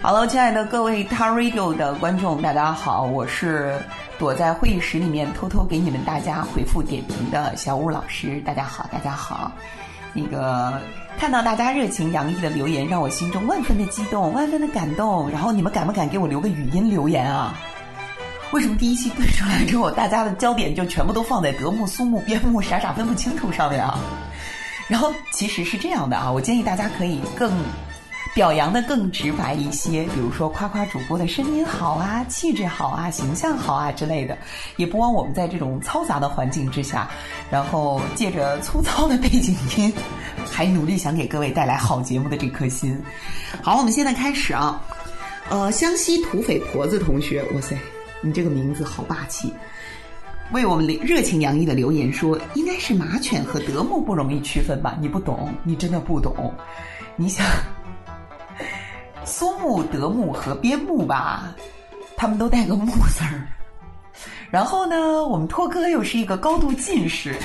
Hello，亲爱的各位 t a Radio 的观众，大家好，我是躲在会议室里面偷偷给你们大家回复点评的小五老师。大家好，大家好。那个看到大家热情洋溢的留言，让我心中万分的激动，万分的感动。然后你们敢不敢给我留个语音留言啊？为什么第一期对出来之后，大家的焦点就全部都放在德牧、苏牧、边牧傻傻分不清楚上面啊？然后其实是这样的啊，我建议大家可以更表扬的更直白一些，比如说夸夸主播的声音好啊、气质好啊、形象好啊之类的，也不枉我们在这种嘈杂的环境之下，然后借着粗糙的背景音，还努力想给各位带来好节目的这颗心。好，我们现在开始啊，呃，湘西土匪婆子同学，哇塞，你这个名字好霸气。为我们热情洋溢的留言说，应该是马犬和德牧不容易区分吧？你不懂，你真的不懂。你想，苏牧、德牧和边牧吧，他们都带个“牧”字儿。然后呢，我们托哥又是一个高度近视。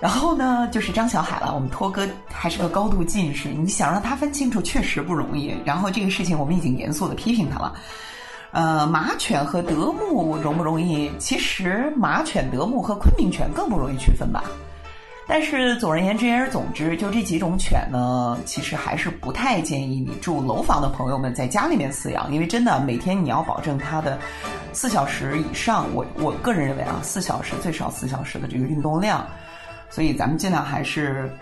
然后呢，就是张小海了。我们托哥还是个高度近视，你想让他分清楚，确实不容易。然后这个事情，我们已经严肃的批评他了。呃，马犬和德牧容不容易？其实马犬、德牧和昆明犬更不容易区分吧。但是总而言之，言而总之，就这几种犬呢，其实还是不太建议你住楼房的朋友们在家里面饲养，因为真的每天你要保证它的四小时以上，我我个人认为啊，四小时最少四小时的这个运动量，所以咱们尽量还是，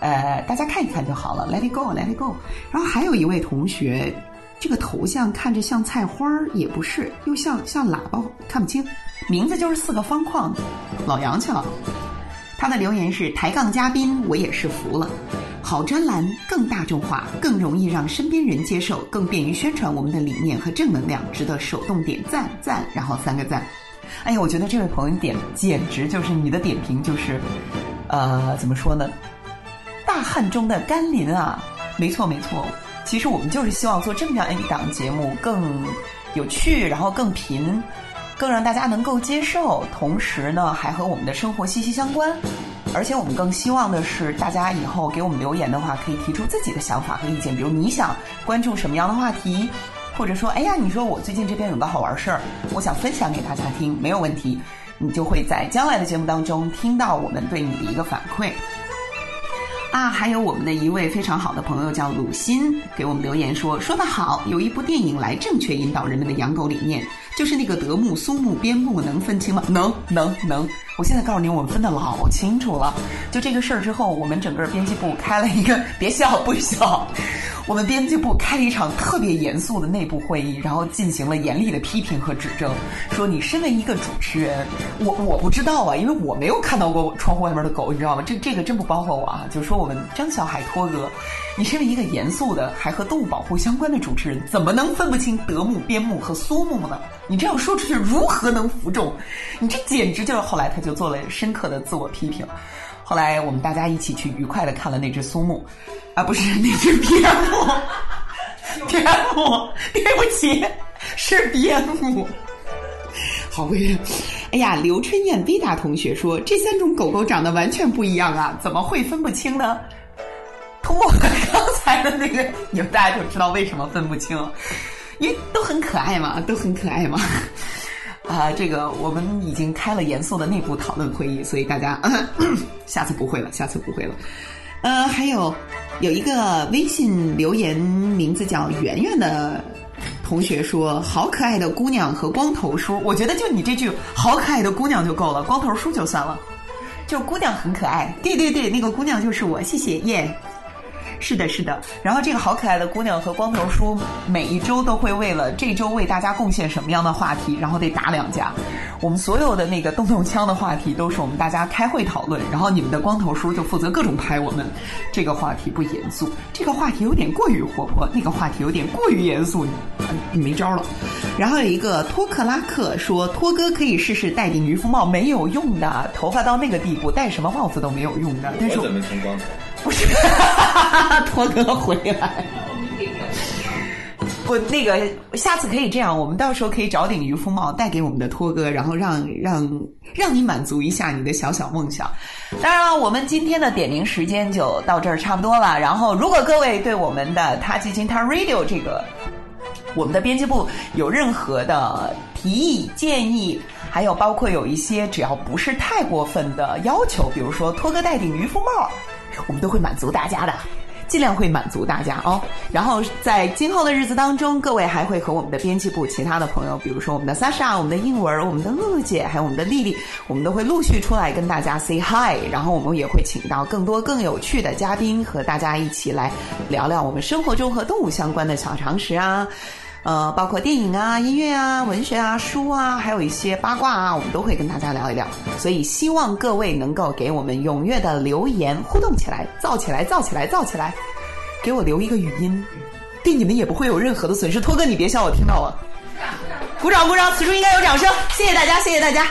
呃，大家看一看就好了，Let it go，Let it go。然后还有一位同学。这个头像看着像菜花儿，也不是，又像像喇叭，看不清。名字就是四个方框，老洋气了。他的留言是抬杠嘉宾，我也是服了。好专栏，更大众化，更容易让身边人接受，更便于宣传我们的理念和正能量，值得手动点赞赞，然后三个赞。哎呀，我觉得这位朋友点简直就是你的点评就是，呃，怎么说呢？大旱中的甘霖啊！没错，没错。其实我们就是希望做这么样一档节目，更有趣，然后更贫，更让大家能够接受，同时呢还和我们的生活息息相关。而且我们更希望的是，大家以后给我们留言的话，可以提出自己的想法和意见，比如你想关注什么样的话题，或者说，哎呀，你说我最近这边有个好玩事儿，我想分享给大家听，没有问题，你就会在将来的节目当中听到我们对你的一个反馈。啊，还有我们的一位非常好的朋友叫鲁欣，给我们留言说：“说得好，有一部电影来正确引导人们的养狗理念，就是那个德牧、苏牧、边牧，能分清吗？能，能，能。我现在告诉你，我们分的老清楚了。就这个事儿之后，我们整个编辑部开了一个，别笑，不笑。”我们编辑部开了一场特别严肃的内部会议，然后进行了严厉的批评和指正，说你身为一个主持人，我我不知道啊，因为我没有看到过窗户外面的狗，你知道吗？这这个真不包括我啊。就说我们张小海托哥，你身为一个严肃的还和动物保护相关的主持人，怎么能分不清德牧、边牧和苏牧呢？你这样说出去，如何能服众？你这简直就是后来他就做了深刻的自我批评。后来我们大家一起去愉快的看了那只苏木。啊，不是 那只边牧，边牧，对不起，是边牧。好为人，哎呀，刘春燕 V 大同学说，这三种狗狗长得完全不一样啊，怎么会分不清呢？通过刚才的那个，你们大家就知道为什么分不清，因为都很可爱嘛，都很可爱嘛。啊，这个我们已经开了严肃的内部讨论会议，所以大家 下次不会了，下次不会了。呃，还有有一个微信留言，名字叫圆圆的同学说：“好可爱的姑娘和光头叔。”我觉得就你这句“好可爱的姑娘”就够了，光头叔就算了。就姑娘很可爱，对对对，那个姑娘就是我，谢谢耶。是的，是的。然后这个好可爱的姑娘和光头叔每一周都会为了这周为大家贡献什么样的话题，然后得打两架。我们所有的那个动动枪的话题都是我们大家开会讨论，然后你们的光头叔就负责各种拍我们。这个话题不严肃，这个话题有点过于活泼，那个话题有点过于严肃，你没招了。然后有一个托克拉克说：“托哥可以试试戴顶渔夫帽，没有用的，头发到那个地步，戴什么帽子都没有用的。”但是我怎么从光头？不是，哈哈哈托哥回来。不，那个下次可以这样，我们到时候可以找顶渔夫帽带给我们的托哥，然后让让让你满足一下你的小小梦想。当然了，我们今天的点名时间就到这儿差不多了。然后，如果各位对我们的他基金他 Radio 这个我们的编辑部有任何的提议建议，还有包括有一些只要不是太过分的要求，比如说托哥戴顶渔夫帽，我们都会满足大家的。尽量会满足大家哦。然后在今后的日子当中，各位还会和我们的编辑部其他的朋友，比如说我们的 Sasha、我们的英文、我们的露露姐，还有我们的丽丽，我们都会陆续出来跟大家 say hi。然后我们也会请到更多更有趣的嘉宾，和大家一起来聊聊我们生活中和动物相关的小常识啊。呃，包括电影啊、音乐啊、文学啊、书啊，还有一些八卦啊，我们都会跟大家聊一聊。所以希望各位能够给我们踊跃的留言互动起来，造起来，造起来，造起来，给我留一个语音，对你们也不会有任何的损失。托哥，你别笑，我听到了。鼓掌，鼓掌，此处应该有掌声。谢谢大家，谢谢大家。